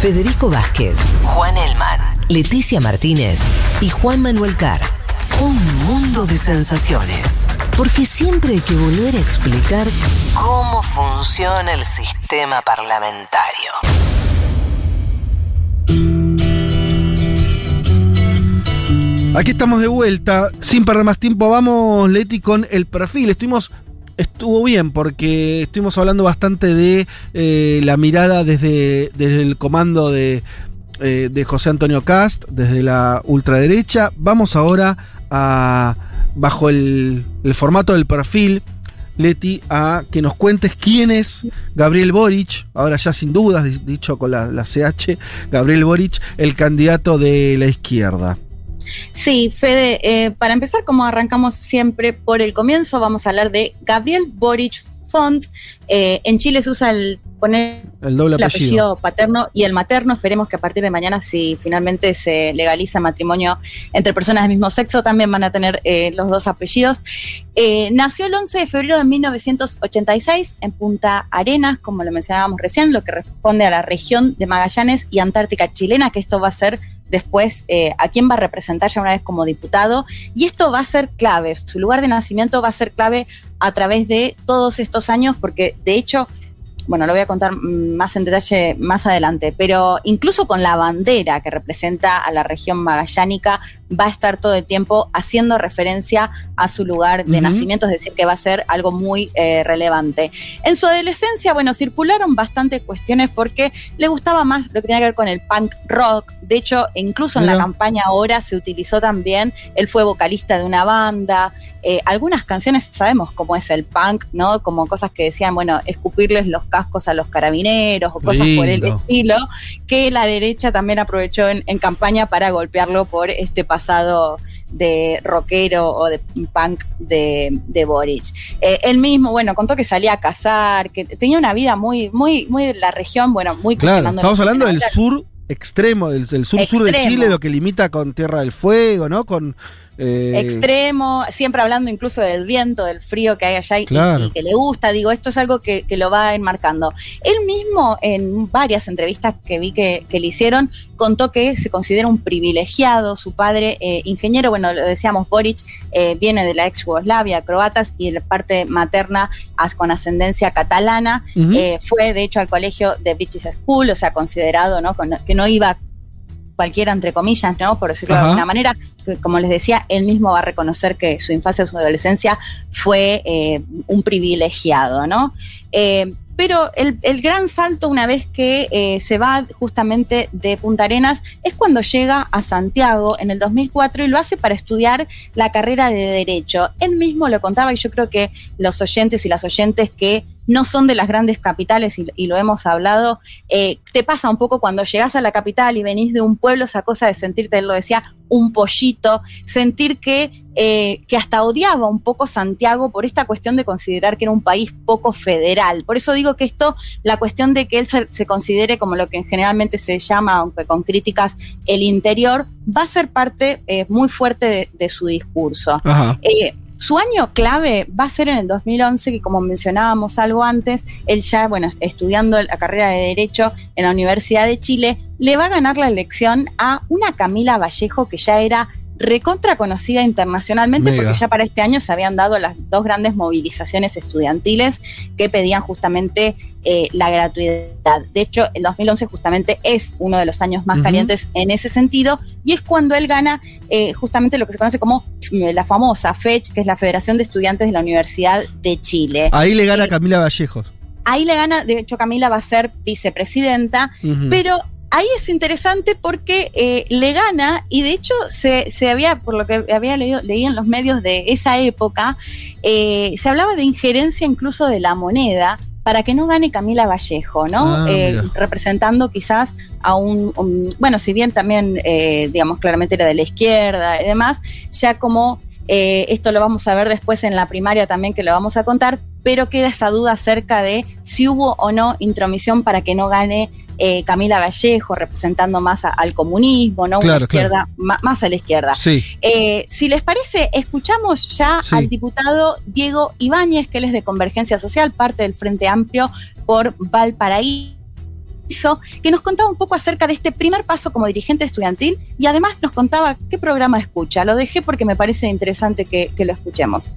Federico Vázquez, Juan Elman, Leticia Martínez y Juan Manuel Carr. Un mundo de sensaciones. Porque siempre hay que volver a explicar cómo funciona el sistema parlamentario. Aquí estamos de vuelta. Sin perder más tiempo, vamos, Leti, con el perfil. Estuvimos. Estuvo bien porque estuvimos hablando bastante de eh, la mirada desde, desde el comando de, eh, de José Antonio Cast, desde la ultraderecha. Vamos ahora a, bajo el, el formato del perfil, Leti, a que nos cuentes quién es Gabriel Boric, ahora ya sin dudas, di- dicho con la, la CH, Gabriel Boric, el candidato de la izquierda. Sí, Fede, eh, para empezar, como arrancamos siempre por el comienzo, vamos a hablar de Gabriel Boric Font. Eh, en Chile se usa el poner El doble el apellido. apellido paterno y el materno. Esperemos que a partir de mañana, si finalmente se legaliza matrimonio entre personas del mismo sexo, también van a tener eh, los dos apellidos. Eh, nació el 11 de febrero de 1986 en Punta Arenas, como lo mencionábamos recién, lo que responde a la región de Magallanes y Antártica chilena, que esto va a ser después eh, a quién va a representar ya una vez como diputado. Y esto va a ser clave, su lugar de nacimiento va a ser clave a través de todos estos años, porque de hecho bueno, lo voy a contar mm, más en detalle más adelante, pero incluso con la bandera que representa a la región magallánica, va a estar todo el tiempo haciendo referencia a su lugar de nacimiento, es decir, que va a ser algo muy eh, relevante. En su adolescencia, bueno, circularon bastantes cuestiones porque le gustaba más lo que tenía que ver con el punk rock. De hecho, incluso en la campaña ahora se utilizó también, él fue vocalista de una banda, eh, algunas canciones sabemos cómo es el punk, ¿no? Como cosas que decían, bueno, escupirles los cascos a los carabineros o cosas por el estilo, que la derecha también aprovechó en, en campaña para golpearlo por este pasado de rockero o de punk de, de Boric. Eh, él mismo, bueno, contó que salía a cazar, que tenía una vida muy, muy, muy de la región, bueno, muy Claro, estamos hablando del sur extremo, del, del sur-sur de. Chile, lo que limita con Tierra del Fuego, ¿no? Con. Eh, extremo, siempre hablando incluso del viento, del frío que hay allá y, Claro. y que le gusta, digo, esto es algo que, que lo va enmarcando. Él mismo, en varias entrevistas que vi que, que le hicieron, contó que se considera un privilegiado, su padre eh, ingeniero, bueno, lo decíamos, Boric eh, viene de la ex Yugoslavia, croatas, y de la parte materna as- con ascendencia catalana, fue de hecho al colegio de British School, o sea, considerado, ¿no? Con- que no iba cualquiera, entre comillas, ¿no? Por decirlo Ajá. de alguna manera, que, como les decía, él mismo va a reconocer que su infancia, su adolescencia fue eh, un privilegiado, ¿no? Eh, pero el, el gran salto una vez que eh, se va justamente de Punta Arenas es cuando llega a Santiago en el 2004 y lo hace para estudiar la carrera de Derecho. Él mismo lo contaba y yo creo que los oyentes y las oyentes que no son de las grandes capitales y, y lo hemos hablado, eh, te pasa un poco cuando llegas a la capital y venís de un pueblo, esa cosa de sentirte, él lo decía, un pollito, sentir que, eh, que hasta odiaba un poco Santiago por esta cuestión de considerar que era un país poco federal. Por eso digo que esto, la cuestión de que él se, se considere como lo que generalmente se llama, aunque con críticas, el interior, va a ser parte eh, muy fuerte de, de su discurso. Ajá. Eh, su año clave va a ser en el 2011, que como mencionábamos algo antes, él ya, bueno, estudiando la carrera de Derecho en la Universidad de Chile, le va a ganar la elección a una Camila Vallejo que ya era recontra conocida internacionalmente Mega. porque ya para este año se habían dado las dos grandes movilizaciones estudiantiles que pedían justamente eh, la gratuidad. De hecho, el 2011 justamente es uno de los años más calientes en ese sentido y es cuando él gana eh, justamente lo que se conoce como eh, la famosa FECH, que es la Federación de Estudiantes de la Universidad de Chile. Ahí le gana Eh, Camila Vallejos. Ahí le gana, de hecho Camila va a ser vicepresidenta, pero ahí es interesante porque eh, le gana y de hecho se, se había, por lo que había leído, leí en los medios de esa época, eh, se hablaba de injerencia incluso de la moneda para que no gane Camila Vallejo, ¿no? Ah, Eh, representando quizás a un, un- bueno, si bien también, eh, digamos, claramente era de la izquierda y demás, ya como eh, esto lo vamos a ver después en la primaria también que lo vamos a contar, pero queda esa duda acerca de si hubo o no intromisión para que no gane eh, Camila Vallejo, representando más a- al comunismo, ¿no? Una Claro, izquierda, más a la izquierda. Sí. Eh, si les parece, escuchamos ya Sí. al diputado Diego Ibáñez, que él es de Convergencia Social, parte del Frente Amplio por Valparaíso. que nos contaba un poco acerca de este primer paso como dirigente estudiantil y además nos contaba qué programa escucha. Lo dejé porque me parece interesante que, que lo escuchemos.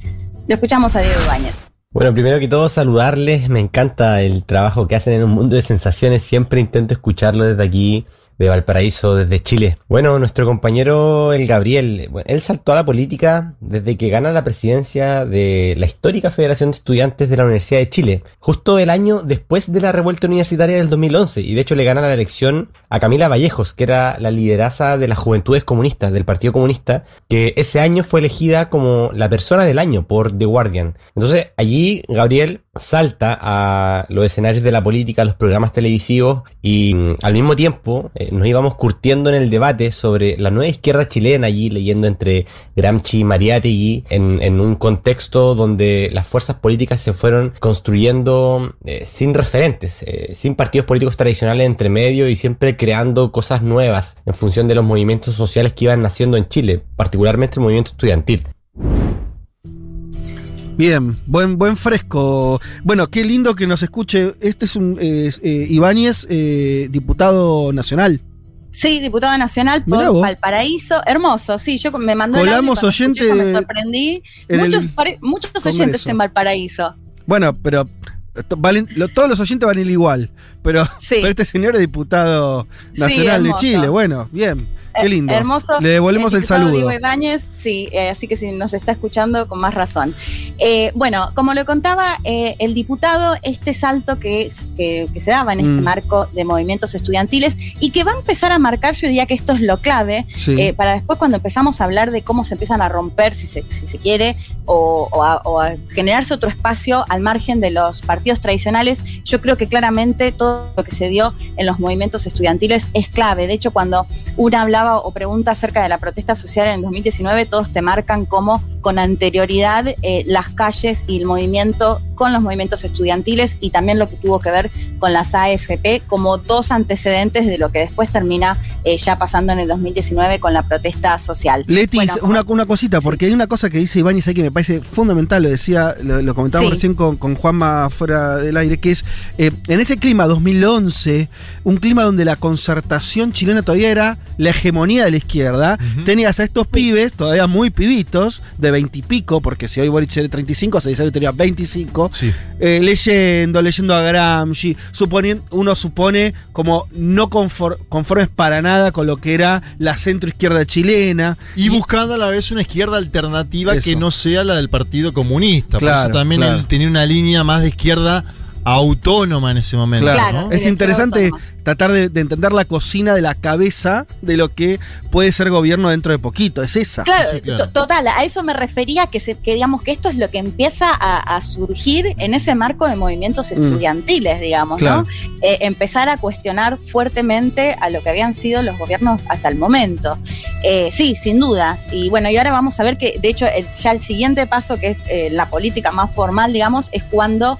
Lo escuchamos a Diego Ibáñez. Bueno, primero que todo saludarles, me encanta el trabajo que hacen en un mundo de sensaciones, siempre intento escucharlo desde aquí de Valparaíso desde Chile. Bueno, nuestro compañero el Gabriel, él saltó a la política desde que gana la presidencia de la histórica Federación de Estudiantes de la Universidad de Chile, justo el año después de la revuelta universitaria del 2011, y de hecho le gana la elección a Camila Vallejos, que era la lideraza de las Juventudes Comunistas del Partido Comunista, que ese año fue elegida como la persona del año por The Guardian. Entonces allí Gabriel salta a los escenarios de la política, a los programas televisivos y mm, al mismo tiempo eh, nos íbamos curtiendo en el debate sobre la nueva izquierda chilena allí leyendo entre Gramsci y Mariátegui en, en un contexto donde las fuerzas políticas se fueron construyendo eh, sin referentes, eh, sin partidos políticos tradicionales entre medio y siempre creando cosas nuevas en función de los movimientos sociales que iban naciendo en Chile, particularmente el movimiento estudiantil. Bien, buen, buen fresco. Bueno, qué lindo que nos escuche. Este es un eh, Ibáñez, eh, diputado nacional. Sí, diputado nacional por Valparaíso. Hermoso, sí, yo me mandó Colamos oyente me sorprendí. Muchos, muchos oyentes en Valparaíso. Bueno, pero todos los oyentes van a ir igual. Pero, este señor es diputado nacional de Chile. Bueno, bien. Qué lindo. Hermoso. Le devolvemos el, saludo. sí, eh, así que si nos está escuchando, con más razón. Eh, bueno, como le contaba eh, el diputado, este salto que, que, se daba en este mm. marco de movimientos estudiantiles y que va a empezar a marcar, yo diría que esto es lo clave, para después cuando empezamos a hablar de cómo se empiezan a romper, si se, si se quiere, o, a, generarse otro espacio al margen de los partidos tradicionales, yo creo que claramente todo lo que se dio en los movimientos estudiantiles es clave. De hecho, cuando una o pregunta acerca de la protesta social en el 2019, todos te marcan como con anterioridad eh, las calles y el movimiento con los movimientos estudiantiles y también lo que tuvo que ver con las AFP como dos antecedentes de lo que después termina eh, ya pasando en el 2019 con la protesta social. Letis, una, una, cosita, porque hay una cosa que dice Iván y que me parece fundamental, lo decía, lo, comentábamos recién con, con, Juanma fuera del aire, que es eh, en ese clima 2011, un clima donde la concertación chilena todavía era la hegemonía de la izquierda, tenías a estos pibes, todavía muy pibitos, de 20 y pico, porque si hoy Boric tiene 35, se tenía 25, eh, leyendo, leyendo a Gramsci, suponiendo, uno supone como no conformes para nada con lo que era la centro izquierda chilena. Y, buscando a la vez una izquierda alternativa que no sea la del Partido Comunista. Por eso también tenía una línea más de izquierda autónoma en ese momento. Claro, Es interesante tratar de, entender la cocina de la cabeza de lo que puede ser gobierno dentro de poquito. Es esa. Claro, total, a eso me refería que, se, que digamos que esto es lo que empieza a, surgir en ese marco de movimientos mm. estudiantiles, digamos, ¿no? Eh, empezar a cuestionar fuertemente a lo que habían sido los gobiernos hasta el momento. Eh, sí, sin dudas. Y bueno, y ahora vamos a ver que, de hecho, ya el siguiente paso, que es eh, la política más formal, digamos, es cuando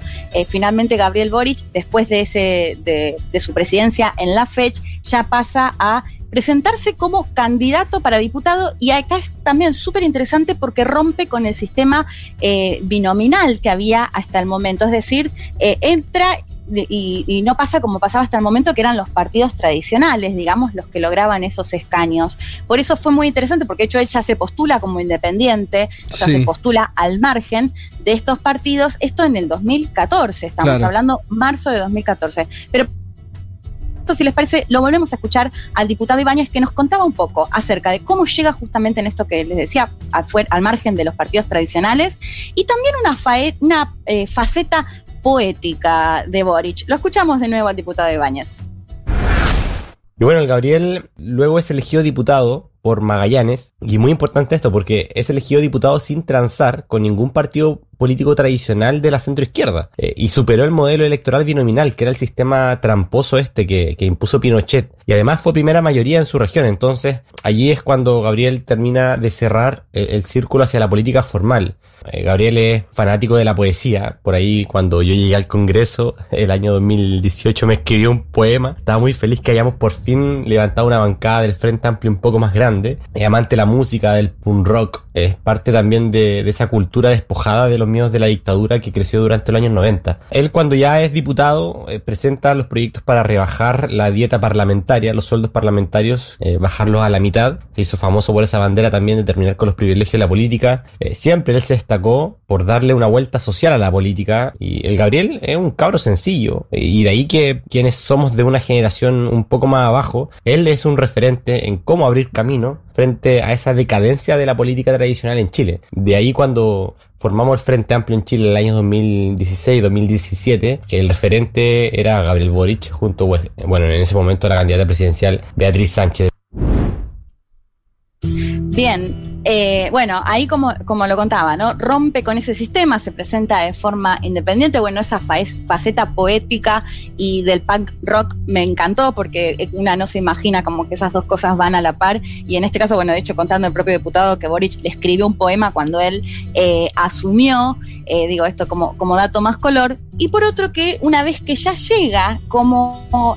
finalmente Gabriel Boric, después de, ese, de, de su presidencia, en la FECH ya pasa a presentarse como candidato para diputado y acá es también súper interesante porque rompe con el sistema eh, binominal que había hasta el momento, es decir, eh, entra y, no pasa como pasaba hasta el momento, que eran los partidos tradicionales, digamos, los que lograban esos escaños. Por eso fue muy interesante, porque de hecho él ya se postula como independiente, o sea, se postula al margen de estos partidos, esto en el 2014, estamos hablando marzo de 2014. Pero si les parece, lo volvemos a escuchar al diputado Ibáñez que nos contaba un poco acerca de cómo llega justamente en esto que les decía, al, margen de los partidos tradicionales, y también una, una eh, faceta poética de Boric. Lo escuchamos de nuevo al diputado Ibáñez. Y bueno, el Gabriel luego es elegido diputado por Magallanes. Y muy importante esto porque es elegido diputado sin transar con ningún partido político tradicional de la centroizquierda. Eh, y superó el modelo electoral binominal, que era el sistema tramposo este que, impuso Pinochet. Y además fue primera mayoría en su región. Entonces allí es cuando Gabriel termina de cerrar el, círculo hacia la política formal. Eh, Gabriel es fanático de la poesía. Por ahí, cuando yo llegué al Congreso, el año 2018, me escribió un poema. Estaba muy feliz que hayamos por fin levantado una bancada del Frente Amplio un poco más grande. Es amante de la música, del punk rock. Es parte también de, de esa cultura despojada de los de la dictadura que creció durante los años 90. Él, cuando ya es diputado, eh, presenta los proyectos para rebajar la dieta parlamentaria, los sueldos parlamentarios, eh, bajarlos a la mitad. Se hizo famoso por esa bandera también de terminar con los privilegios de la política. Eh, siempre él se destacó por darle una vuelta social a la política y el Gabriel es un cabro sencillo y de ahí que quienes somos de una generación un poco más abajo, él es un referente en cómo abrir camino frente a esa decadencia de la política tradicional en Chile. De ahí cuando formamos el Frente Amplio en Chile en el año 2016-2017, el referente era Gabriel Boric junto, pues, bueno, en ese momento la candidata presidencial Beatriz Sánchez. Bien, eh, bueno, ahí como, como lo contaba, ¿no? Rompe con ese sistema, se presenta de forma independiente. Bueno, esa faceta poética y del punk rock me encantó porque una no se imagina como que esas dos cosas van a la par. Y en este caso, bueno, de hecho, contando el propio diputado que Boric le escribió un poema cuando él eh, asumió, eh, digo esto como, como dato más color. Y por otro que una vez que ya llega como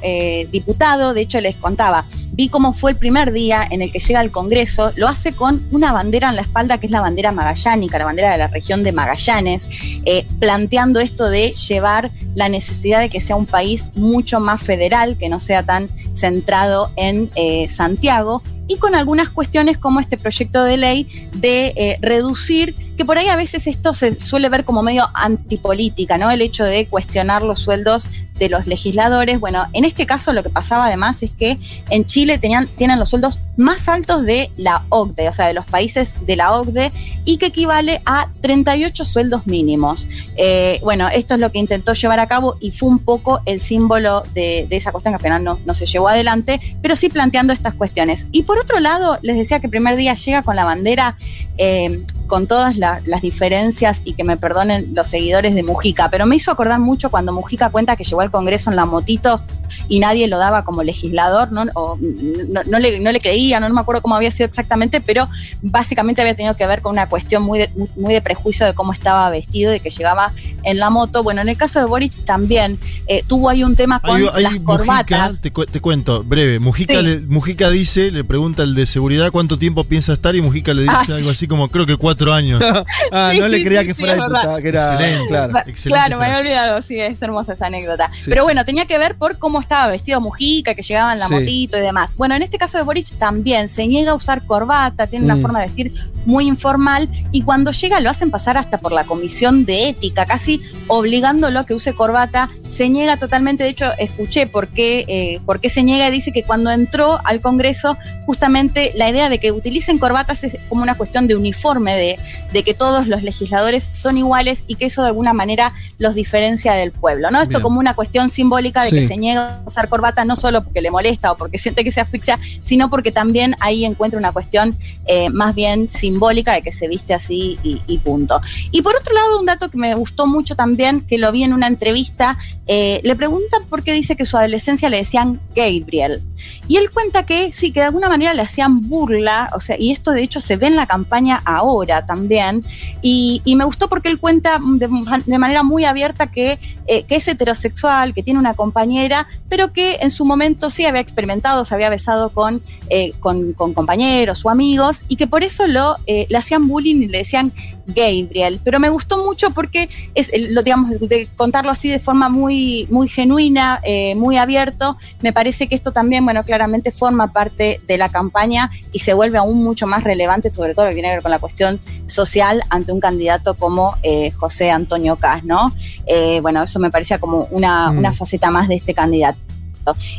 diputado, de hecho les contaba, vi cómo fue el primer día en el que llega al Congreso, lo hace con una bandera en la espalda que es la bandera magallánica, la bandera de la región de Magallanes, eh, planteando esto de llevar la necesidad de que sea un país mucho más federal, que no sea tan centrado en eh, Santiago, y con algunas cuestiones como este proyecto de ley de eh, reducir, que por ahí a veces esto se suele ver como medio antipolítica, ¿no? El hecho de cuestionar los sueldos de los legisladores. Bueno, en este caso lo que pasaba además es que en Chile tenían, tienen los sueldos más altos de la OCDE, o sea, de los países de la OCDE, y que equivale a 38 sueldos mínimos. Eh, bueno, esto es lo que intentó llevar a cabo y fue un poco el símbolo de, esa cuestión que al final no, se llevó adelante, pero sí planteando estas cuestiones. Y por otro lado, les decía que el primer día llega con la bandera eh, con todas las diferencias y que me perdonen los seguidores de Mujica, pero me hizo acordar mucho cuando Mujica cuenta que llegó al Congreso en la motito y nadie lo daba como legislador, ¿no? no, le, creía, no, me acuerdo cómo había sido exactamente, pero básicamente había tenido que ver con una cuestión muy de, muy de prejuicio de cómo estaba vestido y que llegaba en la moto. Bueno, en el caso de Boric también eh, tuvo ahí un tema con las corbatas. te, cuento, breve, Mujica, Mujica dice, le pregunta el de seguridad cuánto tiempo piensa estar y Mujica le dice ah, algo así como creo que cuatro años. ah, no le creía que fuera diputada, que era excelente. Claro, claro me había olvidado, sí, es hermosa esa anécdota. Pero bueno, tenía que ver por cómo estaba vestido Mujica, que llegaba en la motito y demás. Bueno, en este caso de Boric también se niega a usar corbata, tiene una mm. forma de vestir muy informal y cuando llega lo hacen pasar hasta por la comisión de ética, casi obligándolo a que use corbata. Se niega totalmente, de hecho, escuché por qué, eh, por qué se niega y dice que cuando entró al Congreso, justamente la idea de que utilicen corbatas es como una cuestión de uniforme, de, de que todos los legisladores son iguales y que eso de alguna manera los diferencia del pueblo. ¿no? Esto como una cuestión simbólica de que se niega a usar corbata no solo porque le molesta o porque siente que se asfixia, sino porque también ahí encuentra una cuestión eh, más bien simbólica de que se viste así y, punto. Y por otro lado, un dato que me gustó mucho también, que lo vi en una entrevista, eh, le preguntan por qué dice que su adolescencia le decían Gabriel. Y él cuenta que sí, que de alguna manera le hacían burla, o sea, y esto de hecho se ve en la campaña ahora también, y, me gustó porque él cuenta de, manera muy abierta que, eh, que es heterosexual, que tiene una compañera, pero que en su momento sí había experimentado, se había besado con, eh, con, compañeros o amigos, y que por eso lo, le hacían bullying y le decían Gabriel. Pero me gustó mucho porque es, lo, digamos, de contarlo así de forma muy, muy genuina, muy abierto, me parece que esto también, bueno, claramente forma parte de la campaña y se vuelve aún mucho más relevante, sobre todo lo que tiene que ver con la cuestión social ante un candidato como eh, José Antonio Cas, ¿no? Eh, bueno, eso me parecía como una, mm. una faceta más de este candidato.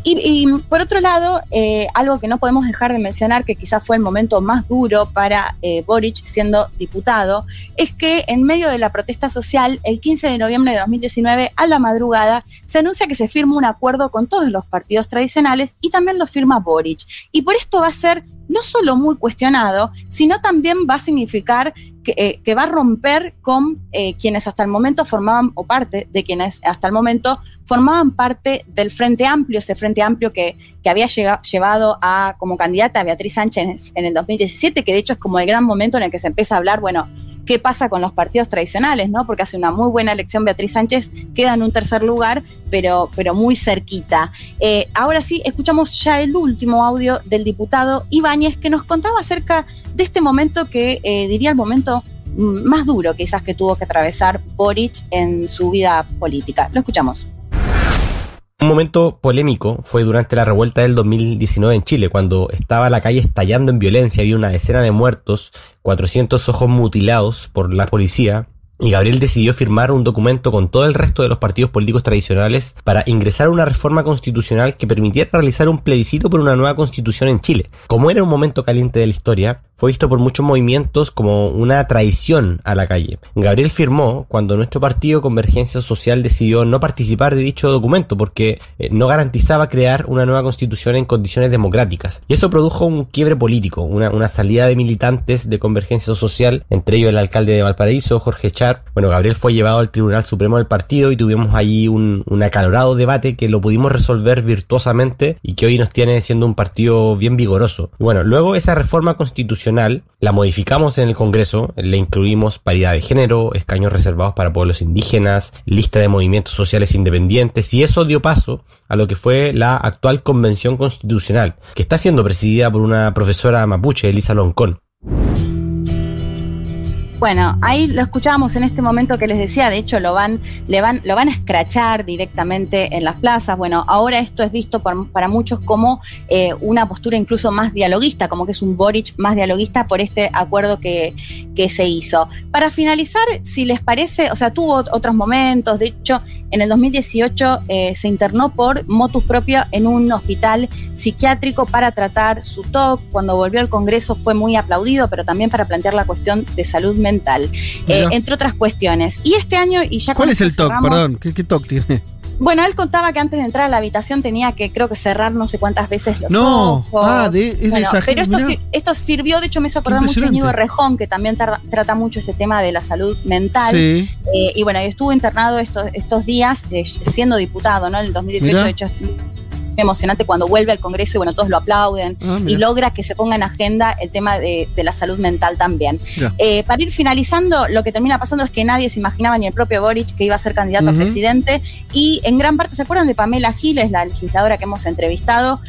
Y, por otro lado, eh, algo que no podemos dejar de mencionar, que quizás fue el momento más duro para eh, Boric siendo diputado, es que en medio de la protesta social, el 15 de noviembre de 2019, a la madrugada, se anuncia que se firma un acuerdo con todos los partidos tradicionales y también lo firma Boric. Y por esto va a ser no solo muy cuestionado, sino también va a significar que, eh, va a romper con eh, quienes hasta el momento formaban, o parte de quienes hasta el momento formaban parte del Frente Amplio, ese Frente Amplio que, que había llevado a como candidata a Beatriz Sánchez en el 2017, que de hecho es como el gran momento en el que se empieza a hablar, bueno, qué pasa con los partidos tradicionales, ¿no? Porque hace una muy buena elección Beatriz Sánchez, queda en un tercer lugar, pero, pero muy cerquita. Eh, ahora sí, escuchamos ya el último audio del diputado Ibáñez que nos contaba acerca de este momento que eh, diría el momento más duro quizás que tuvo que atravesar Boric en su vida política. Lo escuchamos. Un momento polémico fue durante la revuelta del 2019 en Chile, cuando estaba la calle estallando en violencia, había una decena de muertos, 400 ojos mutilados por la policía, y Gabriel decidió firmar un documento con todo el resto de los partidos políticos tradicionales para ingresar a una reforma constitucional que permitiera realizar un plebiscito por una nueva constitución en Chile. Como era un momento caliente de la historia, fue visto por muchos movimientos como una traición a la calle. Gabriel firmó cuando nuestro partido Convergencia Social decidió no participar de dicho documento porque eh, no garantizaba crear una nueva constitución en condiciones democráticas. Y eso produjo un quiebre político, una, salida de militantes de Convergencia Social, entre ellos el alcalde de Valparaíso, Jorge Char. Bueno, Gabriel fue llevado al Tribunal Supremo del partido y tuvimos ahí un, acalorado debate que lo pudimos resolver virtuosamente y que hoy nos tiene siendo un partido bien vigoroso. Bueno, luego esa reforma constitucional la modificamos en el Congreso, le incluimos paridad de género, escaños reservados para pueblos indígenas, lista de movimientos sociales independientes y eso dio paso a lo que fue la actual Convención Constitucional, que está siendo presidida por una profesora mapuche, Elisa Loncón. Bueno, ahí lo escuchábamos en este momento que les decía, de hecho lo van, le van, lo van a escrachar directamente en las plazas. Bueno, ahora esto es visto para muchos como eh, una postura incluso más dialoguista, como que es un Boric más dialoguista por este acuerdo que, que se hizo. Para finalizar, si les parece, o sea, tuvo otros momentos, de hecho, en el 2018 eh, se internó por motus propio en un hospital psiquiátrico para tratar su TOC. Cuando volvió al Congreso fue muy aplaudido, pero también para plantear la cuestión de salud mental, eh, entre otras cuestiones. Y este año, y ya ¿Cuál es el TOC? Perdón, ¿qué, qué TOC tiene? Bueno, él contaba que antes de entrar a la habitación tenía que, creo que cerrar no sé cuántas veces los no. ojos. Ah, de, es de esa Pero esto, esto, sirvió, de hecho me hizo acordar mucho a Íñigo Rejón, que también trata mucho ese tema de la salud mental. Sí. Eh, y bueno, estuvo internado estos, estos días eh, siendo diputado, ¿no? En el 2018, de hecho emocionante cuando vuelve al Congreso y bueno, todos lo aplauden ah, y logra que se ponga en agenda el tema de, la salud mental también. Eh, para ir finalizando, lo que termina pasando es que nadie se imaginaba, ni el propio Boric, que iba a ser candidato a presidente. Y en gran parte, ¿se acuerdan de Pamela Giles, la legisladora que hemos entrevistado?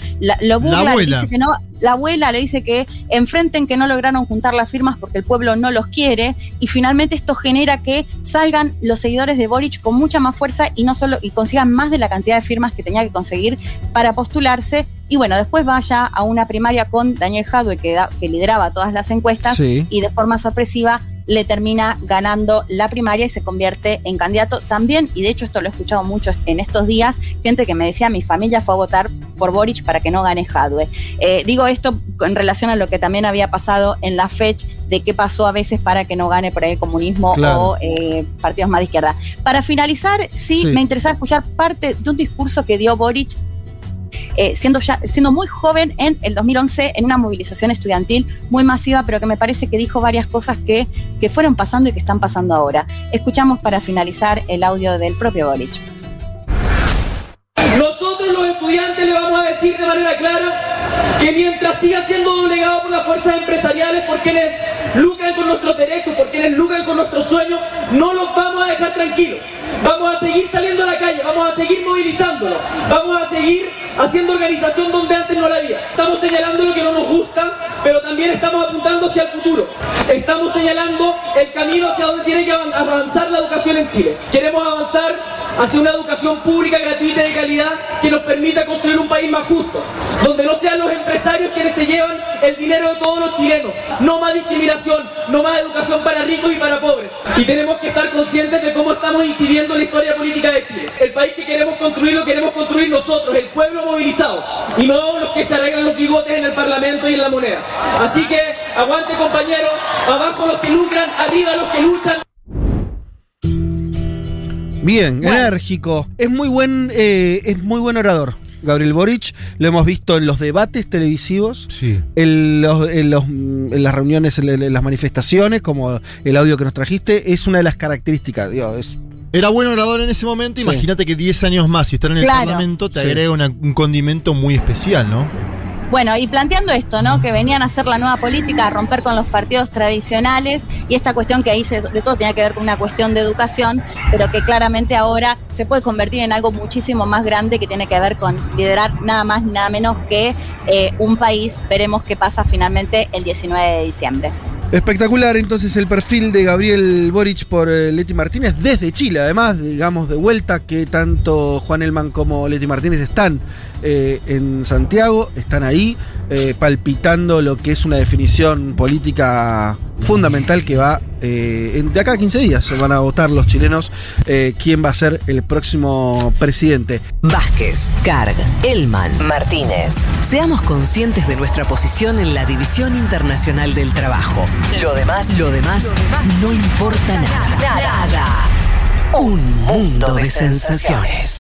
lo burla, dice que no, la abuela le dice que enfrenten que no lograron juntar las firmas porque el pueblo no los quiere y finalmente esto genera que salgan los seguidores de Boric con mucha más fuerza y no solo y consigan más de la cantidad de firmas que tenía que conseguir para postularse. Y bueno, después vaya a una primaria con Daniel Jadwe que, que lideraba todas las encuestas y de forma sorpresiva le termina ganando la primaria y se convierte en candidato también, y de hecho esto lo he escuchado mucho en estos días, gente que me decía, mi familia fue a votar por Boric para que no gane Jadwe. Eh, digo esto en relación a lo que también había pasado en la fecha de qué pasó a veces para que no gane por ahí el comunismo o eh, partidos más de izquierda. Para finalizar, sí, me interesaba escuchar parte de un discurso que dio Boric eh, siendo, ya, siendo muy joven en el 2011 en una movilización estudiantil muy masiva, pero que me parece que dijo varias cosas que, que fueron pasando y que están pasando ahora. Escuchamos para finalizar el audio del propio Boric. Nosotros los estudiantes le vamos a decir de manera clara que mientras siga siendo doblegado por las fuerzas empresariales, por quienes lucran con nuestros derechos, por quienes lucran con nuestros sueños, no los vamos a dejar tranquilos. Vamos a seguir saliendo a la calle, vamos a seguir movilizándonos, vamos a seguir haciendo organización donde antes no la había. Estamos señalando lo que no nos gusta, pero también estamos apuntando hacia el futuro. Estamos señalando el camino hacia donde tiene que avanzar la educación en Chile. Queremos avanzar hacia una educación pública, gratuita y de calidad que nos permita construir un país más justo, donde no los empresarios quienes se llevan el dinero de todos los chilenos. No más discriminación, no más educación para ricos y para pobres. Y tenemos que estar conscientes de cómo estamos incidiendo en la historia política de Chile. El país que queremos construir lo queremos construir nosotros, el pueblo movilizado, y no los que se arreglan los bigotes en el Parlamento y en la moneda. Así que aguante compañeros, abajo los que lucran, arriba los que luchan. Bien, enérgico. Es muy buen, eh, es muy buen orador. Gabriel Boric, lo hemos visto en los debates televisivos, sí. en, los, en, los, en, las reuniones, en, las manifestaciones, como el audio que nos trajiste, es una de las características. era buen orador en ese momento, imagínate que 10 años más, si estar en el Parlamento, te agrega un condimento muy especial, ¿no? Bueno, y planteando esto, ¿no? Que venían a hacer la nueva política, a romper con los partidos tradicionales y esta cuestión que ahí sobre todo tenía que ver con una cuestión de educación, pero que claramente ahora se puede convertir en algo muchísimo más grande que tiene que ver con liderar nada más, nada menos que eh, un país. Veremos qué pasa finalmente el 19 de diciembre. Espectacular entonces el perfil de Gabriel Boric por eh, Leti Martínez desde Chile, además, digamos, de vuelta que tanto Juan Elman como Leti Martínez están eh, en Santiago, están ahí eh, palpitando lo que es una definición política fundamental que va de acá a 15 días. Se van a votar los chilenos quién va a ser el próximo presidente. Vázquez, Carg, Elman, Martínez. Seamos conscientes de nuestra posición en la División Internacional del Trabajo. Lo demás, lo demás, no importa nada. Nada. Un mundo de sensaciones.